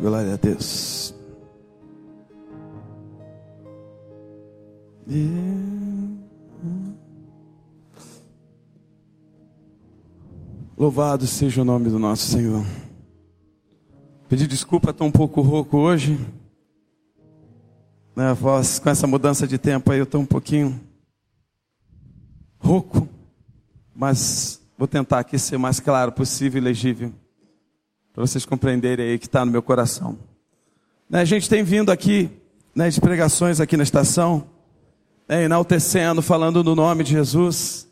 Glória a Deus. Louvado seja o nome do nosso Senhor. Pedir desculpa, estou um pouco rouco hoje. Né, voz, com essa mudança de tempo aí, eu estou um pouquinho rouco. Mas vou tentar aqui ser mais claro possível e legível. Para vocês compreenderem aí que está no meu coração. Né, a gente tem vindo aqui, né, de pregações aqui na estação, né, enaltecendo, falando no nome de Jesus,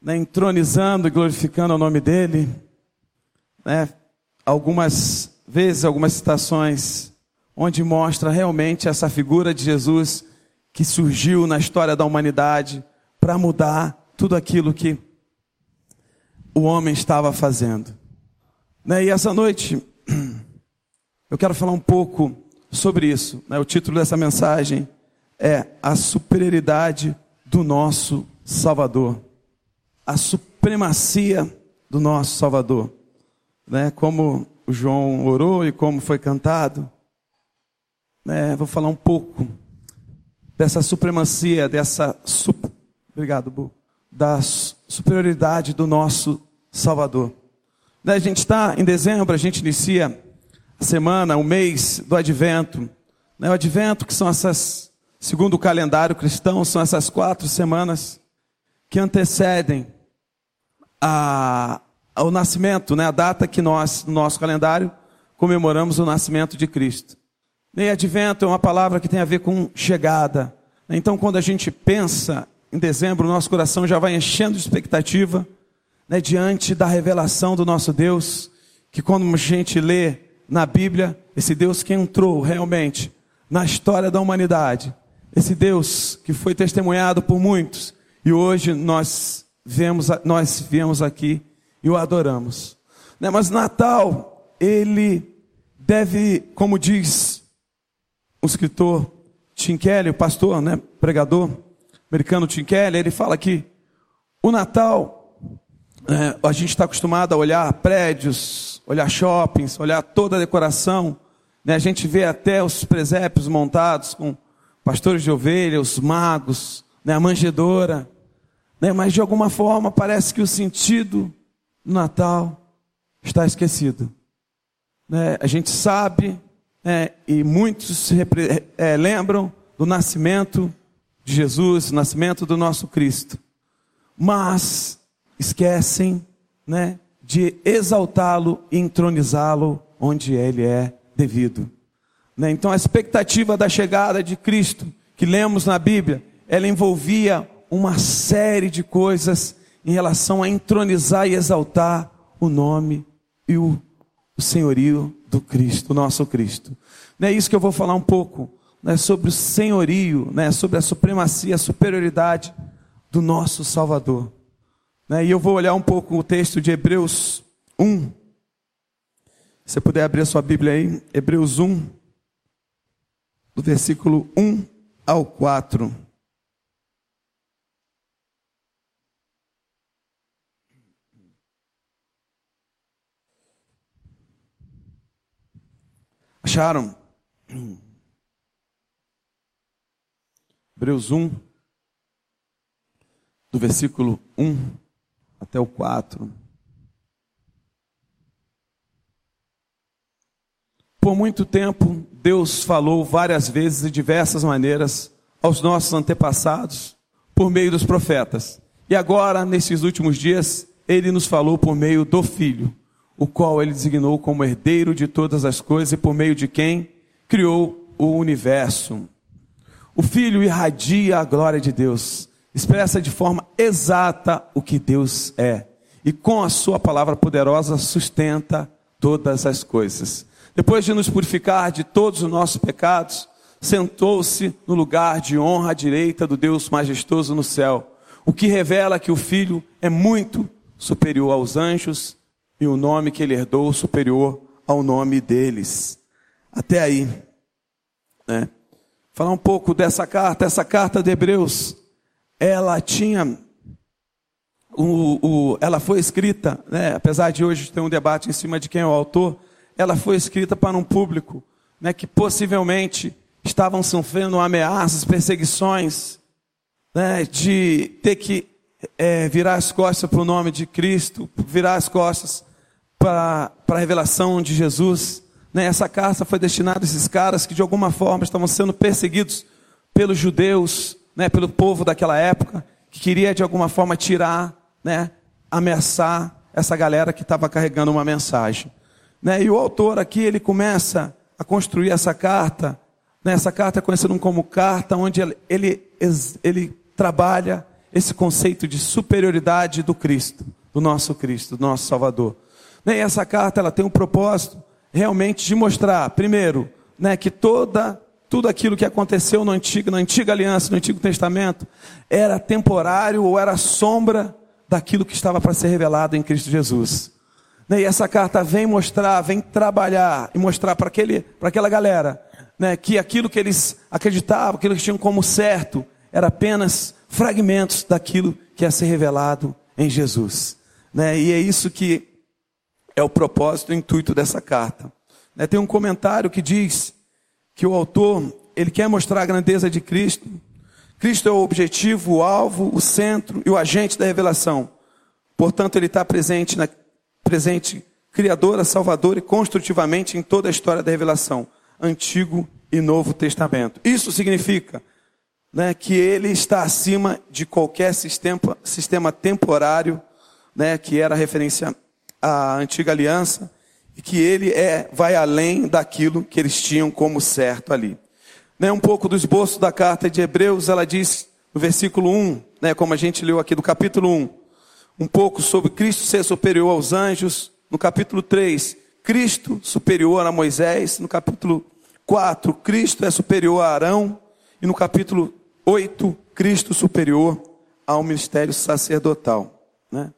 né, entronizando e glorificando o nome dEle. Né, algumas vezes, algumas citações, onde mostra realmente essa figura de Jesus que surgiu na história da humanidade para mudar tudo aquilo que o homem estava fazendo. Né? E essa noite eu quero falar um pouco sobre isso. Né? O título dessa mensagem é A Superioridade do Nosso Salvador. A supremacia do nosso Salvador. Né? Como o João orou e como foi cantado. Vou falar um pouco dessa supremacia, dessa. Sup... Obrigado, Bu. Da superioridade do nosso Salvador. Né, a gente está em dezembro, a gente inicia a semana, o mês do advento. Né, o advento, que são essas, segundo o calendário cristão, são essas quatro semanas que antecedem a, ao nascimento, né, a data que nós, no nosso calendário, comemoramos o nascimento de Cristo. E advento é uma palavra que tem a ver com chegada. Então, quando a gente pensa em dezembro, o nosso coração já vai enchendo de expectativa né, diante da revelação do nosso Deus, que quando a gente lê na Bíblia, esse Deus que entrou realmente na história da humanidade, esse Deus que foi testemunhado por muitos, e hoje nós vemos, nós viemos aqui e o adoramos. Né, mas Natal, ele deve, como diz o escritor Tim Kelly, o pastor, né, pregador americano Tim Kelly, ele fala que o Natal é, a gente está acostumado a olhar prédios, olhar shoppings, olhar toda a decoração. Né? A gente vê até os presépios montados com pastores de ovelha, os magos, né? a manjedora. Né? Mas de alguma forma parece que o sentido do Natal está esquecido. Né? A gente sabe, né? e muitos é, lembram do nascimento de Jesus, o nascimento do nosso Cristo. Mas esquecem né, de exaltá-lo e entronizá-lo onde ele é devido. Né? Então a expectativa da chegada de Cristo, que lemos na Bíblia, ela envolvia uma série de coisas em relação a entronizar e exaltar o nome e o, o senhorio do Cristo, nosso Cristo. Não é isso que eu vou falar um pouco né, sobre o senhorio, né, sobre a supremacia, a superioridade do nosso Salvador. Né? E eu vou olhar um pouco o texto de Hebreus 1. Se você puder abrir a sua Bíblia aí, Hebreus 1, do versículo 1 ao 4. Acharam? Hebreus 1, do versículo 1 até o 4. Por muito tempo, Deus falou várias vezes de diversas maneiras aos nossos antepassados por meio dos profetas. E agora, nesses últimos dias, ele nos falou por meio do Filho, o qual ele designou como herdeiro de todas as coisas e por meio de quem criou o universo. O Filho irradia a glória de Deus expressa de forma exata o que Deus é. E com a sua palavra poderosa sustenta todas as coisas. Depois de nos purificar de todos os nossos pecados, sentou-se no lugar de honra à direita do Deus majestoso no céu, o que revela que o Filho é muito superior aos anjos e o nome que ele herdou superior ao nome deles. Até aí, né? Falar um pouco dessa carta, essa carta de Hebreus ela tinha o, o, ela foi escrita, né, apesar de hoje ter um debate em cima de quem é o autor, ela foi escrita para um público né, que possivelmente estavam sofrendo ameaças, perseguições, né, de ter que é, virar as costas para o nome de Cristo, virar as costas para, a revelação de Jesus. Né? Essa carta foi destinada a esses caras que de alguma forma estavam sendo perseguidos pelos judeus, né, pelo povo daquela época, que queria de alguma forma tirar, né, ameaçar essa galera que estava carregando uma mensagem. Né? E o autor aqui ele começa a construir essa carta. Né? Essa carta é conhecida como carta onde ele, ele, ele trabalha esse conceito de superioridade do Cristo, do nosso Cristo, do nosso Salvador. Né? E essa carta ela tem um propósito realmente de mostrar, primeiro, né, que toda tudo aquilo que aconteceu no antigo, na antiga aliança, no Antigo Testamento, era temporário ou era sombra daquilo que estava para ser revelado em Cristo Jesus. Né, e essa carta vem mostrar, vem trabalhar e mostrar para aquela galera né, que aquilo que eles acreditavam, aquilo que tinham como certo, era apenas fragmentos daquilo que ia ser revelado em Jesus. Né? E é isso que é o propósito, o intuito dessa carta. Né? Tem um comentário que diz que o autor ele quer mostrar a grandeza de Cristo. Cristo é o objetivo, o alvo, o centro e o agente da revelação. Portanto, ele está presente, na, presente criadora, salvadora e construtivamente em toda a história da revelação, Antigo e Novo Testamento. Isso significa né, que ele está acima de qualquer sistema, sistema temporário, né, que era referência à antiga aliança, e que ele é, vai além daquilo que eles tinham como certo ali. Né, um pouco do esboço da carta de Hebreus, ela diz no versículo 1, né, como a gente leu aqui do capítulo 1, um pouco sobre Cristo ser superior aos anjos. No capítulo 3, Cristo superior a Moisés. No capítulo 4, Cristo é superior a Arão. E no capítulo 8, Cristo superior ao ministério sacerdotal. Né?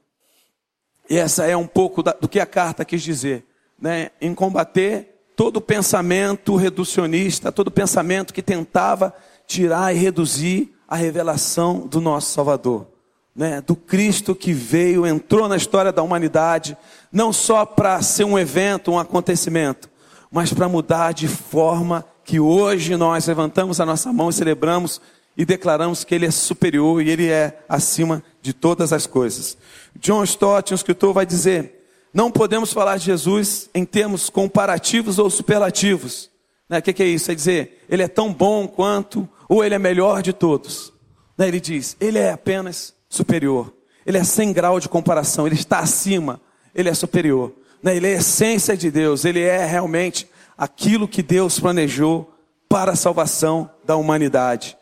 E essa é um pouco da, do que a carta quis dizer né, em combater todo pensamento reducionista, todo pensamento que tentava tirar e reduzir a revelação do nosso Salvador. Né, do Cristo que veio, entrou na história da humanidade, não só para ser um evento, um acontecimento, mas para mudar de forma que hoje nós levantamos a nossa mão e celebramos e declaramos que Ele é superior e Ele é acima de todas as coisas. John Stott, um escritor, vai dizer não podemos falar de Jesus em termos comparativos ou superlativos. Né? O que, que, é isso? É dizer, ele é tão bom quanto, ou ele é melhor de todos. Né? Ele diz, ele é apenas superior. Ele é sem grau de comparação, ele está acima, ele é superior. Né? Ele é a essência de Deus, ele é realmente aquilo que Deus planejou para a salvação da humanidade.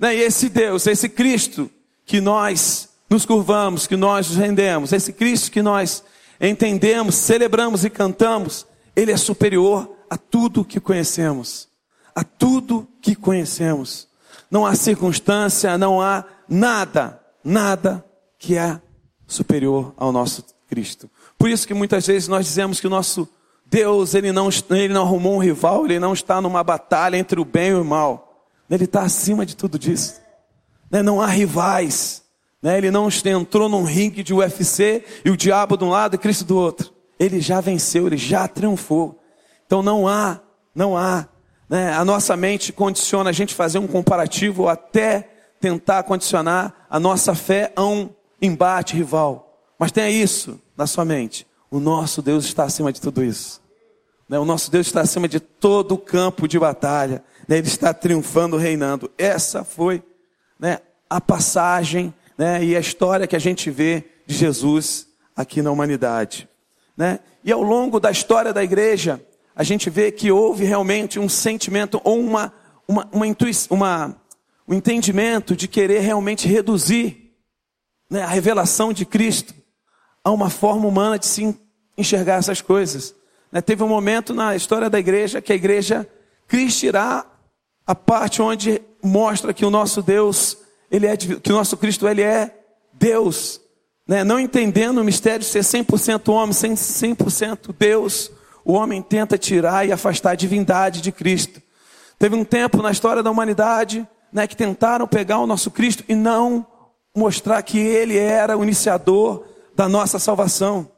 Né? E esse Deus, esse Cristo que nós nos curvamos, que nós nos rendemos, esse Cristo que nós entendemos, celebramos e cantamos, Ele é superior a tudo que conhecemos. A tudo que conhecemos. Não há circunstância, não há nada, nada que é superior ao nosso Cristo. Por isso que muitas vezes nós dizemos que o nosso Deus, ele não, ele não arrumou um rival, ele não está numa batalha entre o bem e o mal. Ele está acima de tudo disso. Né, não há rivais. Né? Ele não entrou num ringue de UFC e o diabo de um lado e Cristo do outro. Ele já venceu, ele já triunfou. Então não há, não há. Né? A nossa mente condiciona a gente fazer um comparativo ou até tentar condicionar a nossa fé a um embate rival. Mas tenha isso na sua mente. O nosso Deus está acima de tudo isso. Né? O nosso Deus está acima de todo o campo de batalha. Né? Ele está triunfando, reinando. Essa foi né, a passagem né, e a história que a gente vê de Jesus aqui na humanidade. Né? E ao longo da história da igreja, a gente vê que houve realmente um sentimento ou uma, uma, uma, uma um entendimento de querer realmente reduzir né, a revelação de Cristo a uma forma humana de se enxergar essas coisas. Né? Teve um momento na história da igreja que a igreja quis tirar a parte onde mostra que o nosso Deus ele é, que o nosso Cristo ele é Deus, né? não entendendo o mistério de ser 100% homem, 100% Deus, o homem tenta tirar e afastar a divindade de Cristo. Teve um tempo na história da humanidade né, que tentaram pegar o nosso Cristo e não mostrar que Ele era o iniciador da nossa salvação.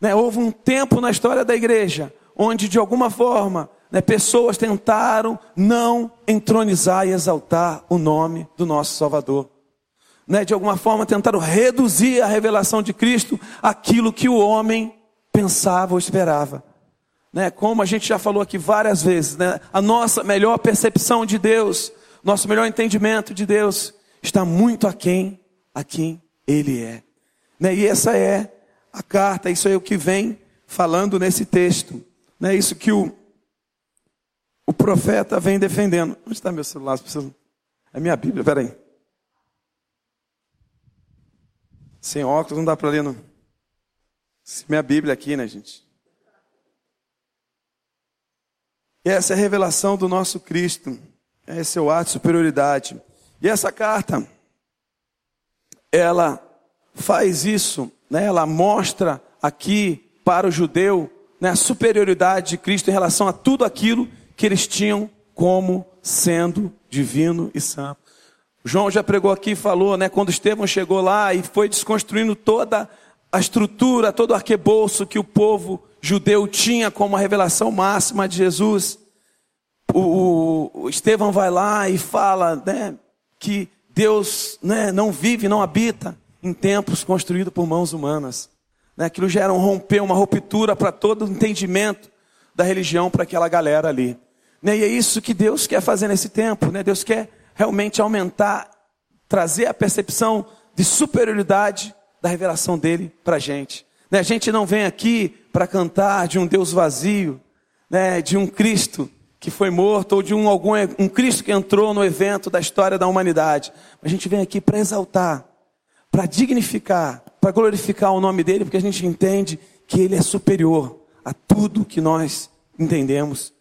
Né, houve um tempo na história da igreja onde de alguma forma né, pessoas tentaram não entronizar e exaltar o nome do nosso Salvador. Né, de alguma forma tentaram reduzir a revelação de Cristo aquilo que o homem pensava ou esperava. Né, como a gente já falou aqui várias vezes, né, a nossa melhor percepção de Deus, nosso melhor entendimento de Deus está muito aquém a quem Ele é. Né, e essa é a carta, isso é o que vem falando nesse texto. Né, isso que o o profeta vem defendendo. Onde está meu celular? É minha Bíblia, peraí. Sem óculos não dá para ler, não. Minha Bíblia aqui, né, gente? E essa é a revelação do nosso Cristo. Esse é o ato de superioridade. E essa carta, ela faz isso, né? ela mostra aqui para o judeu né, a superioridade de Cristo em relação a tudo aquilo que eles tinham como sendo divino e santo. João já pregou aqui e falou, né, quando Estevão chegou lá e foi desconstruindo toda a estrutura, todo o arquebouço que o povo judeu tinha como a revelação máxima de Jesus. O, o, o Estevão vai lá e fala, né, que Deus, né, não vive, não habita em templos construídos por mãos humanas. Né, aquilo já era um romper, uma ruptura para todo o entendimento da religião para aquela galera ali. Né? E é isso que Deus quer fazer nesse tempo. Né? Deus quer realmente aumentar, trazer a percepção de superioridade da revelação dele para a gente. Né? A gente não vem aqui para cantar de um Deus vazio, né? de um Cristo que foi morto, ou de um, algum, um Cristo que entrou no evento da história da humanidade. A gente vem aqui para exaltar, para dignificar, para glorificar o nome dele, porque a gente entende que ele é superior a tudo que nós entendemos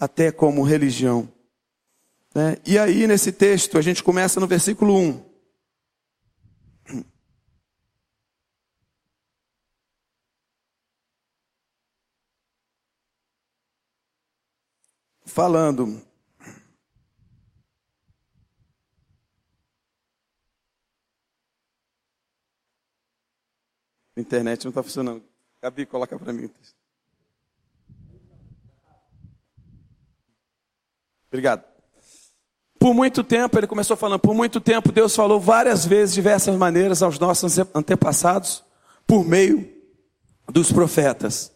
até como religião. Né? E aí, nesse texto, a gente começa no versículo 1. Falando. A internet não está funcionando. Gabi, coloca para mim o texto. Obrigado. Por muito tempo, ele começou falando, por muito tempo Deus falou várias vezes, diversas maneiras aos nossos antepassados, por meio dos profetas.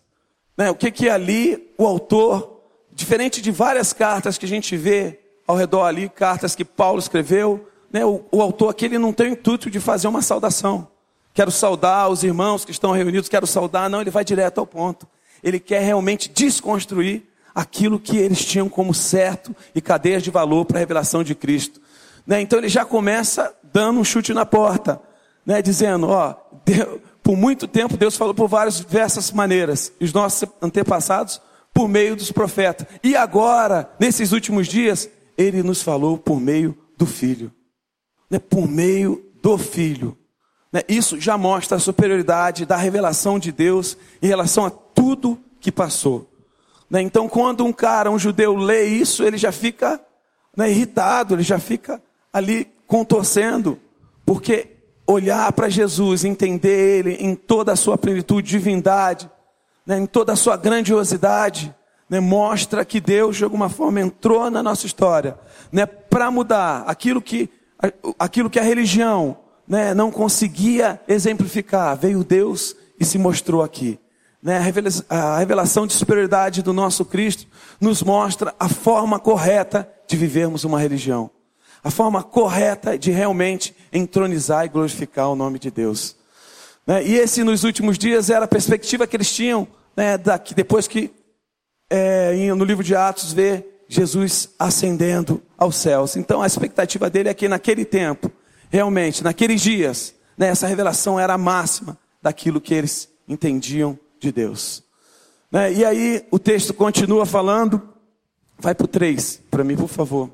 Né? O que que ali o autor, diferente de várias cartas que a gente vê ao redor ali, cartas que Paulo escreveu, né? o, o autor aqui ele não tem o intuito de fazer uma saudação. Quero saudar os irmãos que estão reunidos, quero saudar, não, ele vai direto ao ponto. Ele quer realmente desconstruir aquilo que eles tinham como certo e cadeias de valor para a revelação de Cristo. Né? Então ele já começa dando um chute na porta, né? dizendo: ó, Deus, por muito tempo Deus falou por várias diversas maneiras, os nossos antepassados por meio dos profetas. E agora, nesses últimos dias, ele nos falou por meio do Filho. Né? Por meio do Filho. Né? Isso já mostra a superioridade da revelação de Deus em relação a tudo que passou. Né? Então, quando um cara, um judeu, lê isso, ele já fica né, irritado, ele já fica ali contorcendo, porque olhar para Jesus, entender Ele em toda a sua plenitude, divindade, né, em toda a sua grandiosidade, né, mostra que Deus, de alguma forma, entrou na nossa história né, para mudar aquilo que, aquilo que a religião né, não conseguia exemplificar. Veio Deus e se mostrou aqui né, a revelação de superioridade do nosso Cristo nos mostra a forma correta de vivermos uma religião. A forma correta de realmente entronizar e glorificar o nome de Deus. Né, e esse, nos últimos dias, era a perspectiva que eles tinham, né, daqui, depois que é, no livro de Atos vê Jesus ascendendo aos céus. Então a expectativa dele é que naquele tempo, realmente, naqueles dias, né, essa revelação era a máxima daquilo que eles entendiam de Deus. Né? E aí o texto continua falando, vai para o 3, para mim, por favor.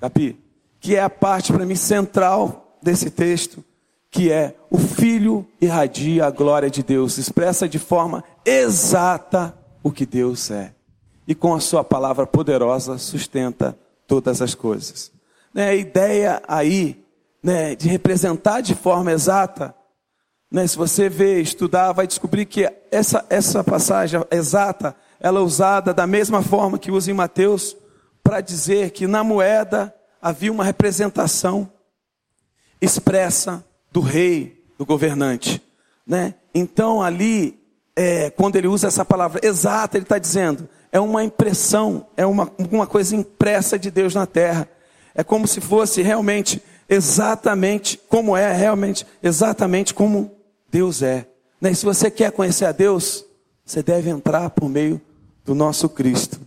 Capi? Que é a parte para mim central desse texto, que é o Filho irradia a glória de Deus, expressa de forma exata o que Deus é. E com a sua palavra poderosa sustenta todas as coisas. Né? A ideia aí né, de representar de forma exata né? Se você ver, estudar, vai descobrir que essa, essa passagem exata ela é usada da mesma forma que usa em Mateus para dizer que na moeda havia uma representação expressa do rei, do governante, né? Então ali, é, quando ele usa essa palavra exata, ele está dizendo é uma impressão, é uma, uma coisa impressa de Deus na terra. É como se fosse realmente exatamente como é, realmente exatamente como Deus é. Né? E se você quer conhecer a Deus, você deve entrar por meio do nosso Cristo.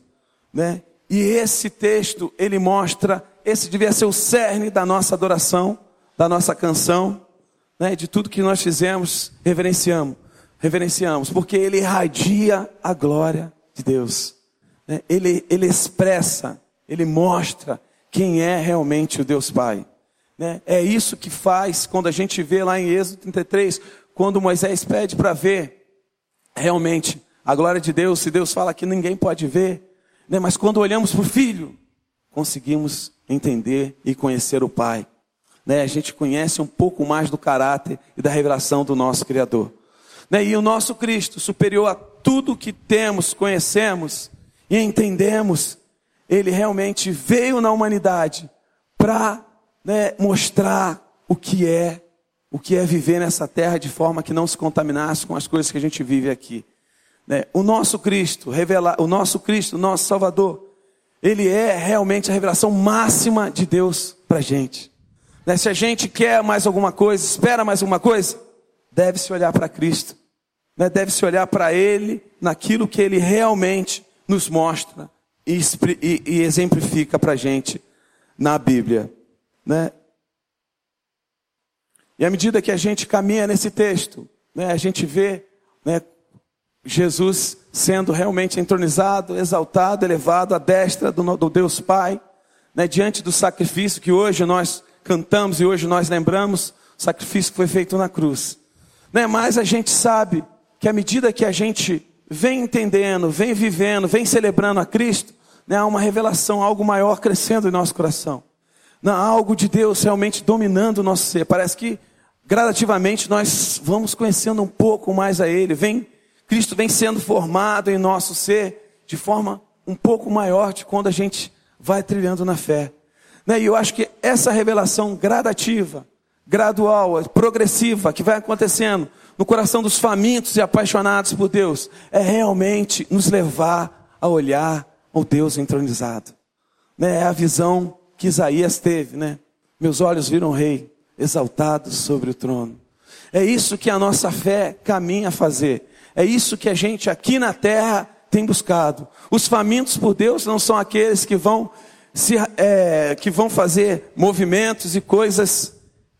Né? E esse texto, ele mostra, esse devia ser o cerne da nossa adoração, da nossa canção, né? de tudo que nós fizemos, reverenciamos, reverenciamos, porque ele irradia a glória de Deus. Né? Ele, ele expressa, ele mostra quem é realmente o Deus Pai. Né? É isso que faz quando a gente vê lá em Êxodo 33, quando Moisés pede para ver realmente a glória de Deus, se Deus fala que ninguém pode ver, né? mas quando olhamos para o Filho, conseguimos entender e conhecer o Pai. Né? A gente conhece um pouco mais do caráter e da revelação do nosso Criador. Né? E o nosso Cristo, superior a tudo que temos, conhecemos e entendemos, ele realmente veio na humanidade para né, mostrar o que é, o que é viver nessa terra de forma que não se contaminasse com as coisas que a gente vive aqui. Né? O nosso Cristo, revela, o nosso Cristo, o nosso Salvador, ele é realmente a revelação máxima de Deus para a gente. Né? Se a gente quer mais alguma coisa, espera mais alguma coisa, deve-se olhar para Cristo. Né? Deve-se olhar para Ele, naquilo que Ele realmente nos mostra e, e, e exemplifica para a gente na Bíblia. Né? E à medida que a gente caminha nesse texto, né, a gente vê né, Jesus sendo realmente entronizado, exaltado, elevado à destra do, do Deus Pai, né, diante do sacrifício que hoje nós cantamos e hoje nós lembramos, o sacrifício que foi feito na cruz. Né, mas a gente sabe que à medida que a gente vem entendendo, vem vivendo, vem celebrando a Cristo, né, há uma revelação, algo maior crescendo em nosso coração. Não, há algo de Deus realmente dominando o nosso ser. Parece que gradativamente nós vamos conhecendo um pouco mais a Ele. Vem, Cristo vem sendo formado em nosso ser de forma um pouco maior de quando a gente vai trilhando na fé. Né, e eu acho que essa revelação gradativa, gradual, progressiva, que vai acontecendo no coração dos famintos e apaixonados por Deus, é realmente nos levar a olhar o Deus entronizado. Né? É a visão que Isaías teve, né? Meus olhos viram o rei exaltado sobre o trono. É isso que a nossa fé caminha a fazer. É isso que a gente aqui na terra tem buscado. Os famintos por Deus não são aqueles que vão se, é, que vão fazer movimentos e coisas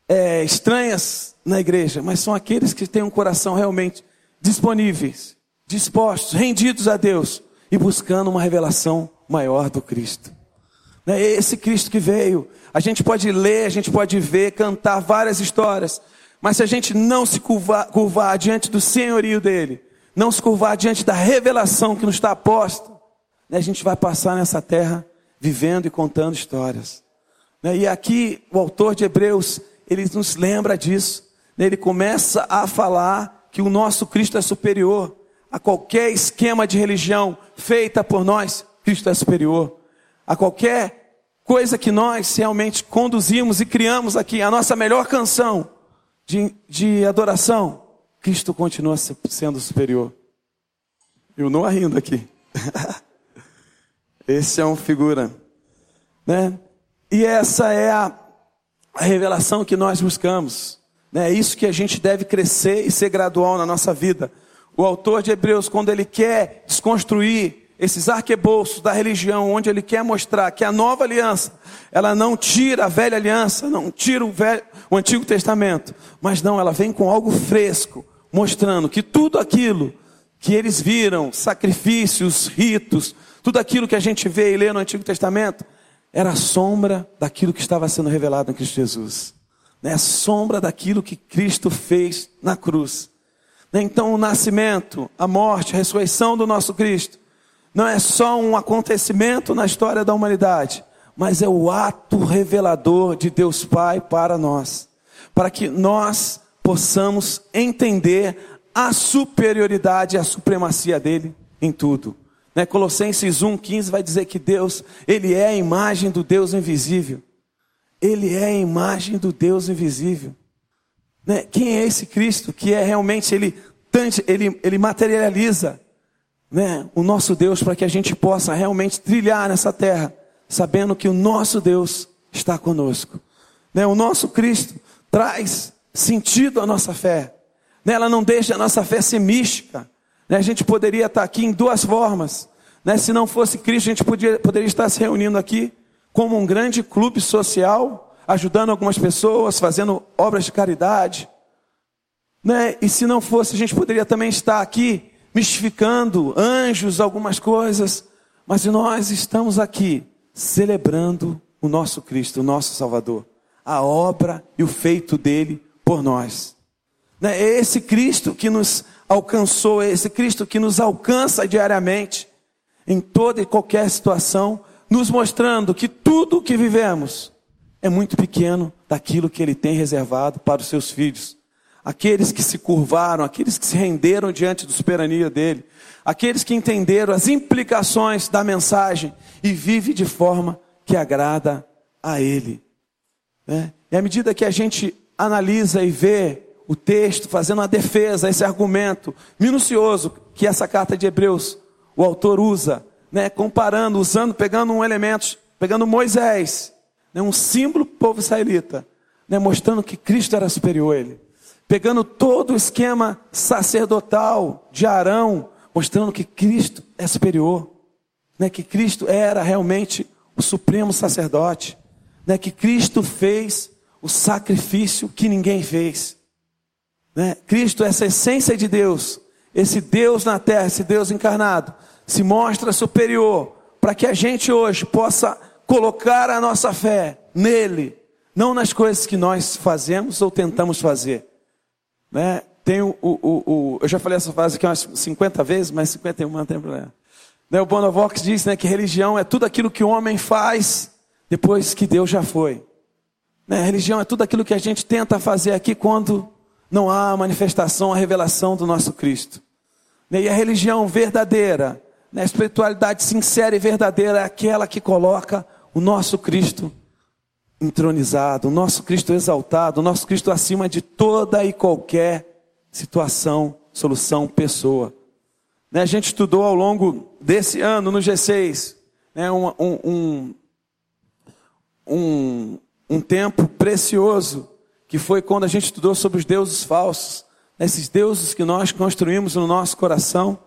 é, estranhas na igreja, mas são aqueles que têm um coração realmente disponíveis, dispostos, rendidos a Deus e buscando uma revelação maior do Cristo. É esse Cristo que veio. A gente pode ler, a gente pode ver, cantar várias histórias, mas se a gente não se curvar, curvar diante do senhorio dele, não se curvar diante da revelação que nos está posta, né, a gente vai passar nessa terra vivendo e contando histórias. Né, e aqui o autor de Hebreus, ele nos lembra disso. Né, ele começa a falar que o nosso Cristo é superior a qualquer esquema de religião feita por nós. Cristo é superior a qualquer coisa que nós realmente conduzimos e criamos aqui. A nossa melhor canção de, de adoração, Cristo continua sendo superior. Eu não rindo aqui. Esse é um figura, né? E essa é a, a revelação que nós buscamos. Né? É isso que a gente deve crescer e ser gradual na nossa vida. O autor de Hebreus, quando ele quer desconstruir esses arquebolsos da religião, onde ele quer mostrar que a nova aliança, ela não tira a velha aliança, não tira o, velho, o Antigo Testamento, mas não, ela vem com algo fresco, mostrando que tudo aquilo que eles viram, sacrifícios, ritos, tudo aquilo que a gente vê e lê no Antigo Testamento, era sombra daquilo que estava sendo revelado em Cristo Jesus. Né? Sombra daquilo que Cristo fez na cruz. Né? Então o nascimento, a morte, a ressurreição do nosso Cristo, não é só um acontecimento na história da humanidade, mas é o ato revelador de Deus Pai para nós. Para que nós possamos entender a superioridade e a supremacia dele em tudo. Né? Colossenses 1,15 vai dizer que Deus, Ele é a imagem do Deus invisível. Ele é a imagem do Deus invisível. Né? Quem é esse Cristo que é realmente, Ele, ele, ele materializa né, o nosso Deus para que a gente possa realmente trilhar nessa terra, sabendo que o nosso Deus está conosco. Né, o nosso Cristo traz sentido à nossa fé. Né, ela não deixa a nossa fé ser mística. Né, a gente poderia estar aqui em duas formas. Né, se não fosse Cristo, a gente podia, poderia estar se reunindo aqui como um grande clube social, ajudando algumas pessoas, fazendo obras de caridade. Né? E se não fosse, a gente poderia também estar aqui mistificando anjos, algumas coisas, mas nós estamos aqui celebrando o nosso Cristo, o nosso Salvador, a obra e o feito dele por nós. Né? É esse Cristo que nos alcançou, é esse Cristo que nos alcança diariamente, em toda e qualquer situação, nos mostrando que tudo o que vivemos é muito pequeno daquilo que ele tem reservado para os seus filhos aqueles que se curvaram, aqueles que se renderam diante da soberania dele, aqueles que entenderam as implicações da mensagem e vive de forma que agrada a ele. Né? E à medida que a gente analisa e vê o texto, fazendo uma defesa, esse argumento minucioso que essa carta de Hebreus, o autor usa, né? comparando, usando, pegando um elemento, pegando Moisés, né? um símbolo do povo israelita, né? mostrando que Cristo era superior a ele pegando todo o esquema sacerdotal de Arão, mostrando que Cristo é superior, né? que Cristo era realmente o supremo sacerdote, né? que Cristo fez o sacrifício que ninguém fez. Né? Cristo, essa essência de Deus, esse Deus na terra, esse Deus encarnado, se mostra superior para que a gente hoje possa colocar a nossa fé nele, não nas coisas que nós fazemos ou tentamos fazer. Né? Tem o, o, o, eu já falei essa frase aqui umas 50 vezes, mas 51 não tem problema. Né? O Bonovox diz né, que religião é tudo aquilo que o homem faz depois que Deus já foi. Né? Religião é tudo aquilo que a gente tenta fazer aqui quando não há a manifestação, a revelação do nosso Cristo. Né? E a religião verdadeira, né? a espiritualidade sincera e verdadeira é aquela que coloca o nosso Cristo entronizado, o nosso Cristo exaltado, o nosso Cristo acima de toda e qualquer situação, solução, pessoa. Né, a gente estudou ao longo desse ano no G6 né, um, um, um, um tempo precioso, que foi quando a gente estudou sobre os deuses falsos, né, esses deuses que nós construímos no nosso coração,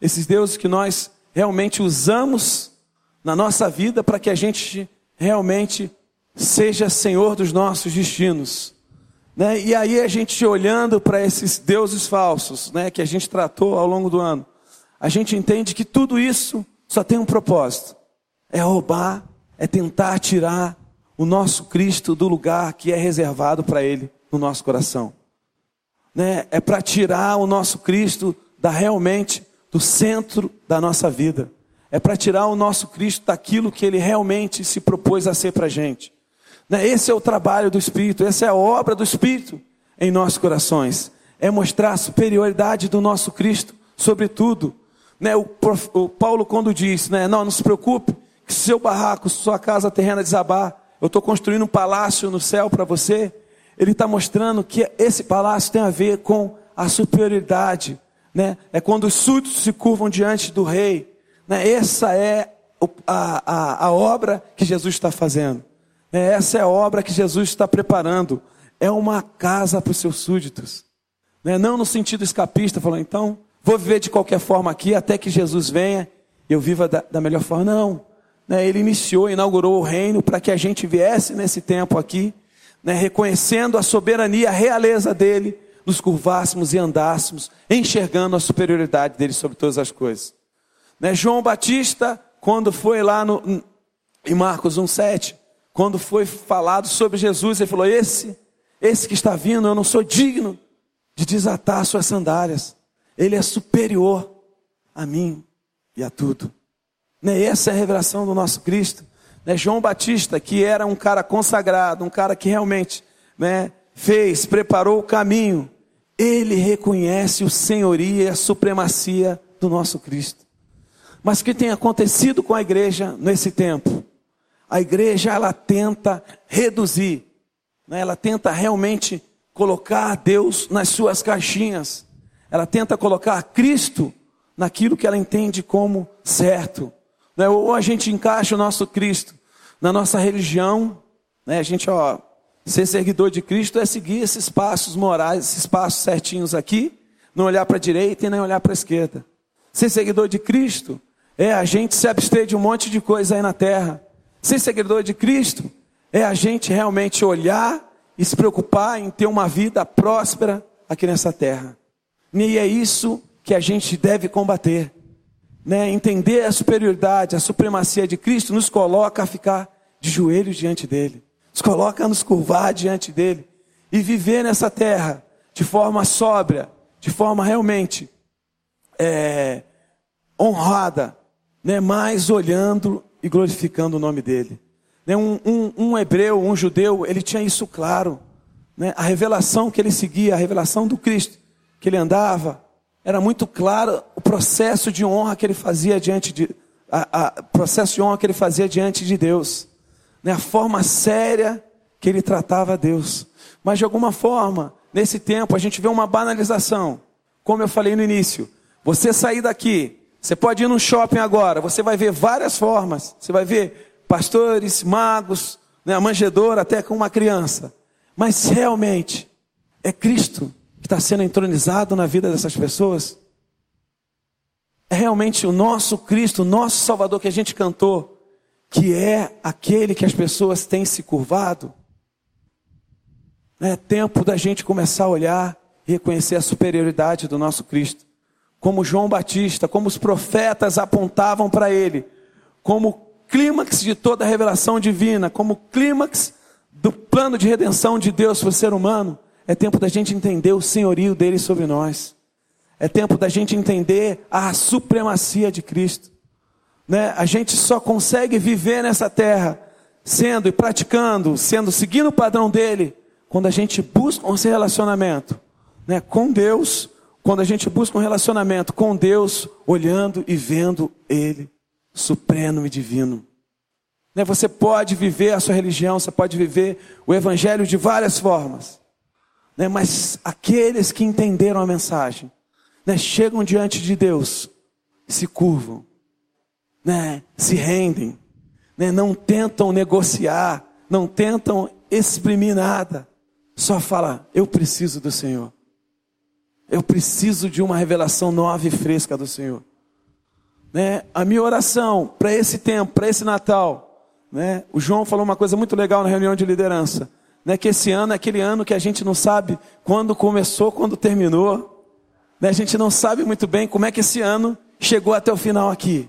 esses deuses que nós realmente usamos na nossa vida para que a gente realmente seja senhor dos nossos destinos. Né? E aí a gente olhando para esses deuses falsos, né, que a gente tratou ao longo do ano, a gente entende que tudo isso só tem um propósito: é roubar, é tentar tirar o nosso Cristo do lugar que é reservado para Ele no nosso coração. Né? É para tirar o nosso Cristo da realmente do centro da nossa vida. É para tirar o nosso Cristo daquilo que Ele realmente se propôs a ser para a gente. Né? Esse é o trabalho do Espírito, essa é a obra do Espírito em nossos corações. É mostrar a superioridade do nosso Cristo sobre tudo. Né? O, o Paulo, quando diz, né? não, não se preocupe, que seu barraco, sua casa terrena desabar, eu estou construindo um palácio no céu para você. Ele está mostrando que esse palácio tem a ver com a superioridade. Né? É quando os súditos se curvam diante do rei. Né? Essa é a, a, a obra que Jesus está fazendo. É, essa é a obra que Jesus está preparando. É uma casa para os seus súditos. Né? Não no sentido escapista, falando, então, vou viver de qualquer forma aqui até que Jesus venha e eu viva da, da melhor forma. Não. Né? Ele iniciou, inaugurou o reino para que a gente viesse nesse tempo aqui, né? reconhecendo a soberania, a realeza dele, nos curvássemos e andássemos, enxergando a superioridade dele sobre todas as coisas. João Batista, quando foi lá no, em Marcos 1,7, quando foi falado sobre Jesus, ele falou: Esse, esse que está vindo, eu não sou digno de desatar suas sandálias. Ele é superior a mim e a tudo. Né? Essa é a revelação do nosso Cristo. Né? João Batista, que era um cara consagrado, um cara que realmente né, fez, preparou o caminho, ele reconhece o senhoria e a supremacia do nosso Cristo. Mas o que tem acontecido com a igreja nesse tempo? A igreja ela tenta reduzir, né? ela tenta realmente colocar Deus nas suas caixinhas, ela tenta colocar Cristo naquilo que ela entende como certo. Né? Ou a gente encaixa o nosso Cristo na nossa religião, né? a gente, ó, ser seguidor de Cristo é seguir esses passos morais, esses passos certinhos aqui, não olhar para a direita e nem olhar para a esquerda. Ser seguidor de Cristo é a gente se abster de um monte de coisa aí na terra. Ser seguidor de Cristo é a gente realmente olhar e se preocupar em ter uma vida próspera aqui nessa terra. E é isso que a gente deve combater. Né? Entender a superioridade, a supremacia de Cristo nos coloca a ficar de joelhos diante dele, nos coloca a nos curvar diante dele e viver nessa terra de forma sóbria, de forma realmente é, honrada, né? mais olhando e glorificando o nome dele. Né? Um, um, um hebreu, um judeu, ele tinha isso claro. Né? A revelação que ele seguia, a revelação do Cristo que ele andava, era muito claro o processo de honra que ele fazia diante de a, a processo de honra que ele fazia diante de Deus, né? a forma séria que ele tratava a Deus. Mas de alguma forma, nesse tempo, a gente vê uma banalização. Como eu falei no início, você sair daqui você pode ir no shopping agora, você vai ver várias formas. Você vai ver pastores, magos, né, a manjedora até com uma criança. Mas realmente é Cristo que está sendo entronizado na vida dessas pessoas? É realmente o nosso Cristo, o nosso Salvador que a gente cantou, que é aquele que as pessoas têm se curvado? É tempo da gente começar a olhar e reconhecer a superioridade do nosso Cristo como João Batista, como os profetas apontavam para ele, como clímax de toda a revelação divina, como clímax do plano de redenção de Deus para o ser humano, é tempo da gente entender o senhorio dele sobre nós. É tempo da gente entender a supremacia de Cristo. Né? A gente só consegue viver nessa terra sendo e praticando, sendo seguindo o padrão dele, quando a gente busca um relacionamento né, com Deus quando a gente busca um relacionamento com Deus, olhando e vendo Ele, supremo e divino. Né, você pode viver a sua religião, você pode viver o Evangelho de várias formas, né, mas aqueles que entenderam a mensagem, né, chegam diante de Deus, se curvam, se rendem, não tentam negociar, não tentam exprimir nada, só fala: Eu preciso do Senhor. Eu preciso de uma revelação nova e fresca do Senhor. Né? A minha oração para esse tempo, para esse Natal, né? o João falou uma coisa muito legal na reunião de liderança, né? que esse ano é aquele ano que a gente não sabe quando começou, quando terminou, né? a gente não sabe muito bem como é que esse ano chegou até o final aqui.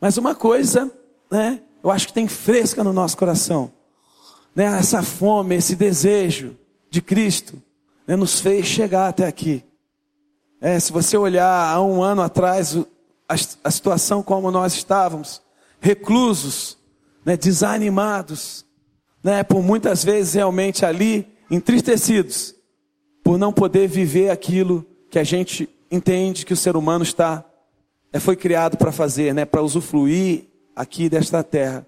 Mas uma coisa, né? eu acho que tem fresca no nosso coração, né? essa fome, esse desejo de Cristo, né? nos fez chegar até aqui. É, se você olhar há um ano atrás, a, a situação como nós estávamos, reclusos, né, desanimados, né, por muitas vezes realmente ali, entristecidos, por não poder viver aquilo que a gente entende que o ser humano está, é, foi criado para fazer, né, para usufruir aqui desta terra.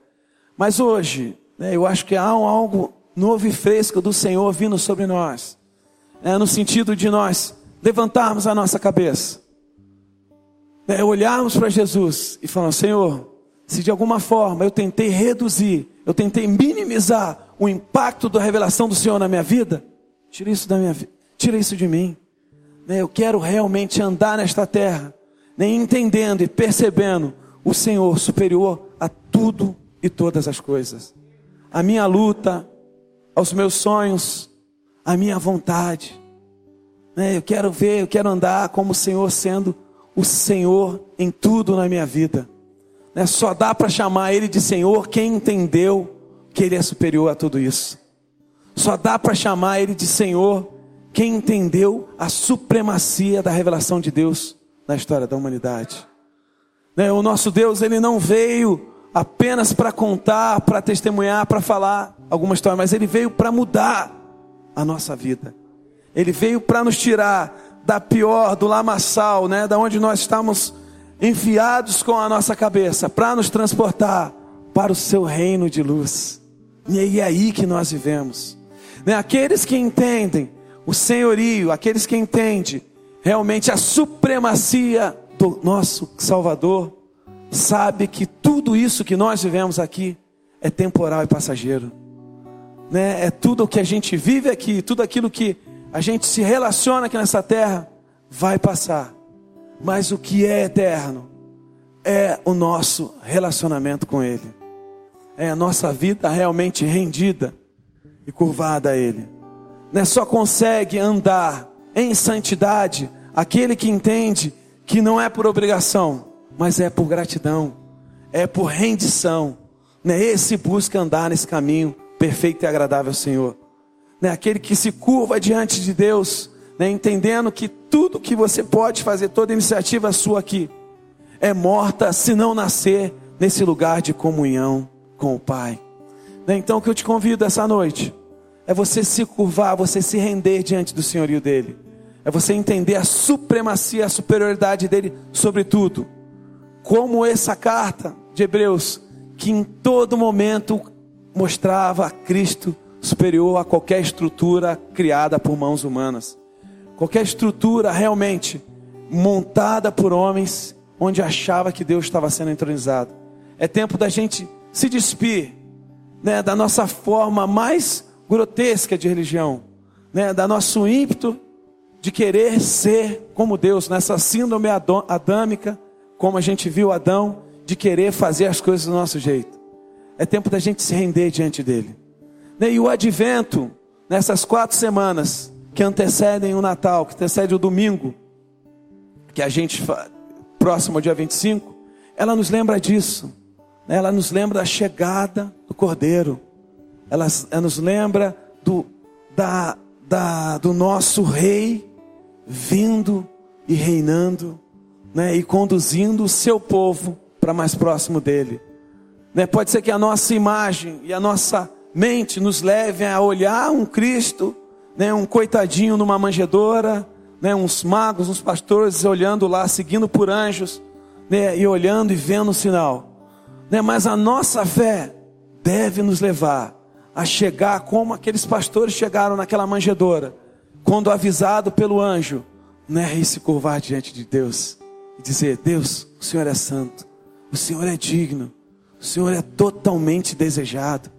Mas hoje, né, eu acho que há algo novo e fresco do Senhor vindo sobre nós, é, no sentido de nós levantarmos a nossa cabeça, né, olharmos para Jesus e falar: Senhor, se de alguma forma eu tentei reduzir, eu tentei minimizar o impacto da revelação do Senhor na minha vida, tira isso da minha vida, tira isso de mim. Né, eu quero realmente andar nesta terra, né, entendendo e percebendo o Senhor superior a tudo e todas as coisas. A minha luta, aos meus sonhos, a minha vontade. Né? Eu quero ver, eu quero andar como o Senhor sendo o Senhor em tudo na minha vida. Né? Só dá para chamar Ele de Senhor quem entendeu que Ele é superior a tudo isso. Só dá para chamar Ele de Senhor quem entendeu a supremacia da revelação de Deus na história da humanidade. Né? O nosso Deus, Ele não veio apenas para contar, para testemunhar, para falar alguma história, mas Ele veio para mudar a nossa vida. Ele veio para nos tirar da pior, do lamaçal, né? Da onde nós estamos enfiados com a nossa cabeça para nos transportar para o seu reino de luz. E é aí que nós vivemos. Né? Aqueles que entendem o senhorio, aqueles que entendem realmente a supremacia do nosso Salvador, sabe que tudo isso que nós vivemos aqui é temporal e passageiro. Né? É tudo o que a gente vive aqui, tudo aquilo que a gente se relaciona aqui nessa terra vai passar. Mas o que é eterno é o nosso relacionamento com Ele. É a nossa vida realmente rendida e curvada a Ele. Né? Só consegue andar em santidade aquele que entende que não é por obrigação, mas é por gratidão, é por rendição. Né? Esse busca andar nesse caminho perfeito e agradável ao Senhor. Né? Aquele que se curva diante de Deus, né? entendendo que tudo que você pode fazer, toda iniciativa sua aqui, é morta se não nascer nesse lugar de comunhão com o Pai. Né? Então o que eu te convido essa noite é você se curvar, você se render diante do senhorio dele. É você entender a supremacia, a superioridade dele sobre tudo. Como essa carta de Hebreus, que em todo momento mostrava a Cristo superior a qualquer estrutura criada por mãos humanas. Qualquer estrutura realmente montada por homens, onde achava que Deus estava sendo entronizado. É tempo da gente se despir né, da nossa forma mais grotesca de religião, né, da nosso ímpeto de querer ser como Deus, nessa síndrome adâmica, como a gente viu Adão, de querer fazer as coisas do nosso jeito. É tempo da gente se render diante dele. Né, e o advento, nessas quatro semanas que antecedem o Natal, que antecede o domingo, que a gente, próximo ao dia 25, ela nos lembra disso. Né, ela nos lembra da chegada do Cordeiro. Ela, ela nos lembra do, da, da, do nosso Rei vindo e reinando, né, e conduzindo o seu povo para mais próximo dele. Né, pode ser que a nossa imagem e a nossa mente nos levem a olhar um Cristo, né, um coitadinho numa manjedoura, né, uns magos, uns pastores olhando lá, seguindo por anjos, né, e olhando e vendo o sinal. Né, mas a nossa fé deve nos levar a chegar como aqueles pastores chegaram naquela manjedoura, quando avisado pelo anjo, né, e se curvar diante de Deus e dizer: Deus, o Senhor é santo, o Senhor é digno, o Senhor é totalmente desejado.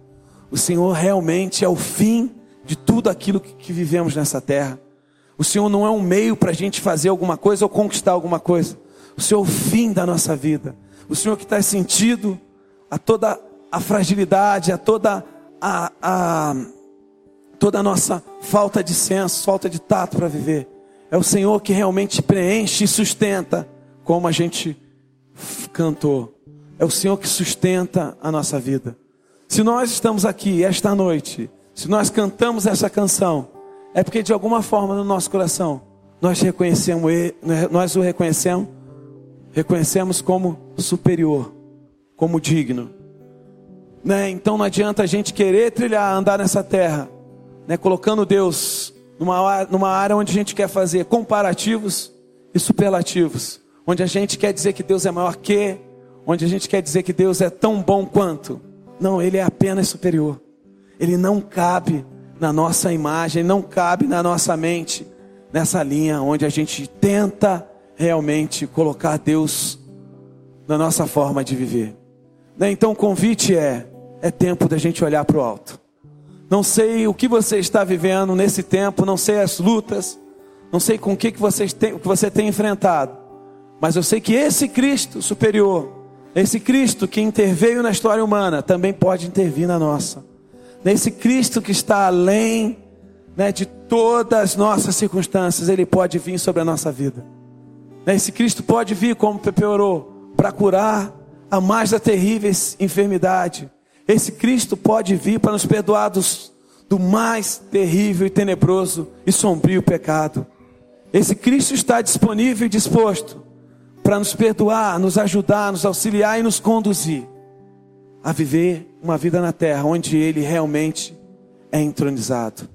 O Senhor realmente é o fim de tudo aquilo que vivemos nessa terra. O Senhor não é um meio para a gente fazer alguma coisa ou conquistar alguma coisa. O Senhor é o fim da nossa vida. O Senhor que está sentido a toda a fragilidade, a toda a, a toda a nossa falta de senso, falta de tato para viver. É o Senhor que realmente preenche e sustenta, como a gente cantou. É o Senhor que sustenta a nossa vida. Se nós estamos aqui esta noite, se nós cantamos essa canção, é porque de alguma forma no nosso coração nós reconhecemos nós o reconhecemos, reconhecemos como superior, como digno. Né? Então não adianta a gente querer trilhar, andar nessa terra, né? colocando Deus numa, numa área onde a gente quer fazer comparativos e superlativos, onde a gente quer dizer que Deus é maior que, onde a gente quer dizer que Deus é tão bom quanto. Não, ele é apenas superior. Ele não cabe na nossa imagem, não cabe na nossa mente, nessa linha onde a gente tenta realmente colocar Deus na nossa forma de viver. Né, então o convite é: é tempo da gente olhar para o alto. Não sei o que você está vivendo nesse tempo, não sei as lutas, não sei com o que, que, você, tem, que você tem enfrentado, mas eu sei que esse Cristo superior, esse Cristo que interveio na história humana também pode intervir na nossa. Nesse Cristo que está além né, de todas as nossas circunstâncias, Ele pode vir sobre a nossa vida. Esse Cristo pode vir, como Pepe orou, para curar a mais da terrível enfermidade. Esse Cristo pode vir para nos perdoar dos, do mais terrível e tenebroso e sombrio pecado. Esse Cristo está disponível e disposto para nos perdoar, nos ajudar, nos auxiliar e nos conduzir a viver uma vida na terra onde Ele realmente é entronizado.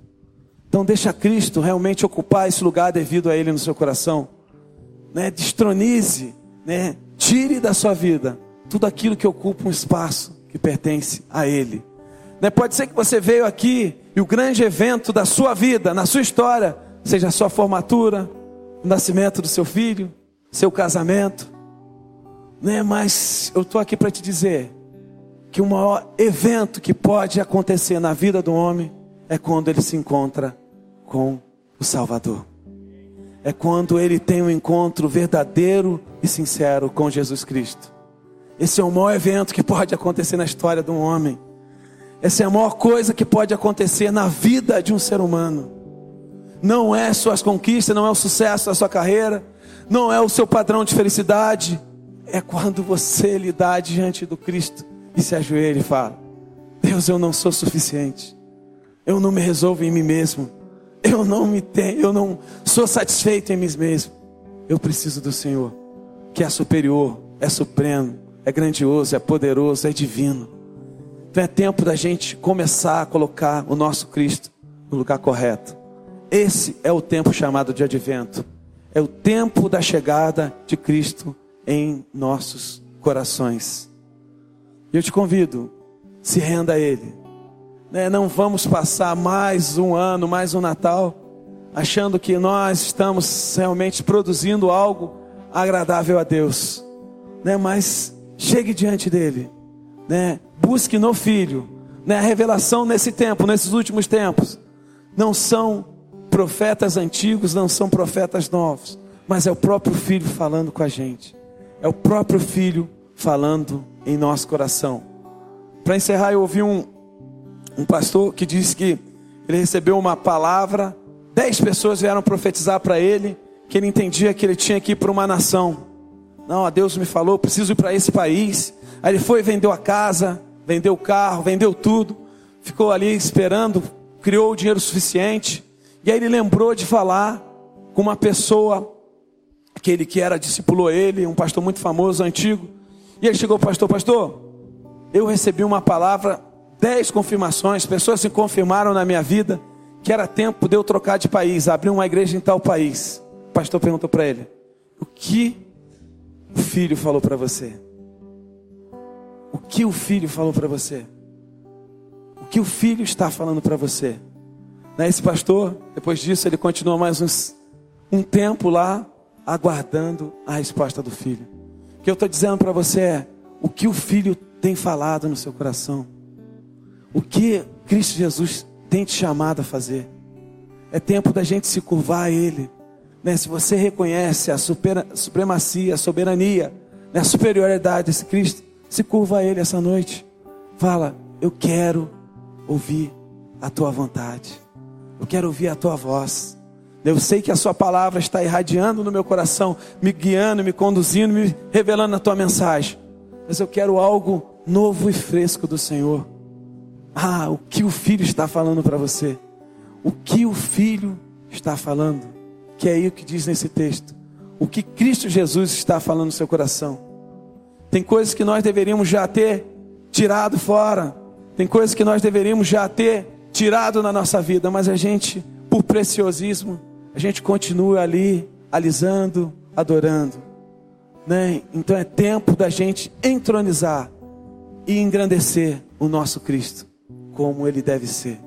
Então deixa Cristo realmente ocupar esse lugar devido a Ele no seu coração. Né? Destronize, né? Tire da sua vida tudo aquilo que ocupa um espaço que pertence a Ele. Né? Pode ser que você veio aqui e o grande evento da sua vida, na sua história, seja a sua formatura, o nascimento do seu filho, seu casamento. Né? Mas eu estou aqui para te dizer que o maior evento que pode acontecer na vida do homem é quando ele se encontra com o Salvador. É quando ele tem um encontro verdadeiro e sincero com Jesus Cristo. Esse é o maior evento que pode acontecer na história de um homem. Essa é a maior coisa que pode acontecer na vida de um ser humano. Não é suas conquistas, não é o sucesso da sua carreira, não é o seu padrão de felicidade. É quando você lidar diante do Cristo e se ajoelha e fala: Deus, eu não sou suficiente. Eu não me resolvo em mim mesmo. Eu não me tenho, eu não sou satisfeito em mim mesmo. Eu preciso do Senhor, que é superior, é supremo, é grandioso, é poderoso, é divino. Então é tempo da gente começar a colocar o nosso Cristo no lugar correto. Esse é o tempo chamado de advento. É o tempo da chegada de Cristo em nossos corações. Eu te convido, se renda a Ele. Né, não vamos passar mais um ano, mais um Natal, achando que nós estamos realmente produzindo algo agradável a Deus. Né, mas chegue diante dele, né? Busque no Filho? A revelação nesse tempo, nesses últimos tempos, não são profetas antigos, não são profetas novos, mas é o próprio Filho falando com a gente. É o próprio Filho falando em nosso coração. Para encerrar, eu ouvi um, um pastor que disse que ele recebeu uma palavra, dez pessoas vieram profetizar para ele que ele entendia que ele tinha que ir para uma nação. Não, a Deus me falou, preciso ir para esse país. Aí ele foi, vendeu a casa, vendeu o carro, vendeu tudo. Ficou ali esperando, criou o dinheiro suficiente. E aí ele lembrou de falar com uma pessoa, aquele que era discipulou ele, um pastor muito famoso, antigo. E ele chegou, pastor, pastor, eu recebi uma palavra, dez confirmações, pessoas se confirmaram na minha vida que era tempo de eu trocar de país, abrir uma igreja em tal país. O pastor perguntou para ele: o que o filho falou para você? O que o filho falou para você? O que o filho está falando para você? Né, esse pastor, depois disso, ele continua mais uns, um tempo lá, aguardando a resposta do filho. O que eu estou dizendo para você é: o que o filho tem falado no seu coração? O que Cristo Jesus tem te chamado a fazer? É tempo da gente se curvar a Ele né, se você reconhece a supremacia, a soberania, né, a superioridade desse Cristo, se curva a Ele essa noite. Fala, eu quero ouvir a tua vontade. Eu quero ouvir a tua voz. Eu sei que a sua palavra está irradiando no meu coração, me guiando, me conduzindo, me revelando a tua mensagem. Mas eu quero algo novo e fresco do Senhor. Ah, o que o filho está falando para você? O que o filho está falando? que é aí o que diz nesse texto. O que Cristo Jesus está falando no seu coração. Tem coisas que nós deveríamos já ter tirado fora. Tem coisas que nós deveríamos já ter tirado na nossa vida, mas a gente, por preciosismo, a gente continua ali alisando, adorando. Né? Então é tempo da gente entronizar e engrandecer o nosso Cristo como ele deve ser.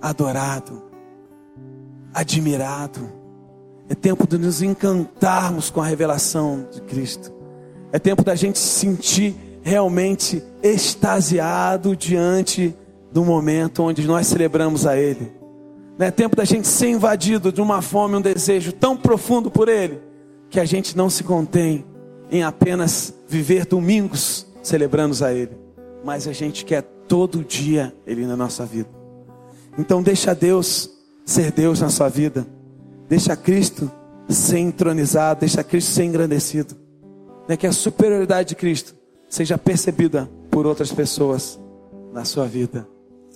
Adorado, admirado é tempo de nos encantarmos com a revelação de Cristo. É tempo da gente se sentir realmente extasiado diante do momento onde nós celebramos a Ele. É tempo da gente ser invadido de uma fome, um desejo tão profundo por Ele, que a gente não se contém em apenas viver domingos celebrando a Ele, mas a gente quer todo dia Ele na nossa vida. Então deixa Deus ser Deus na sua vida. Deixa Cristo ser entronizado, deixa Cristo ser engrandecido. Né? Que a superioridade de Cristo seja percebida por outras pessoas na sua vida.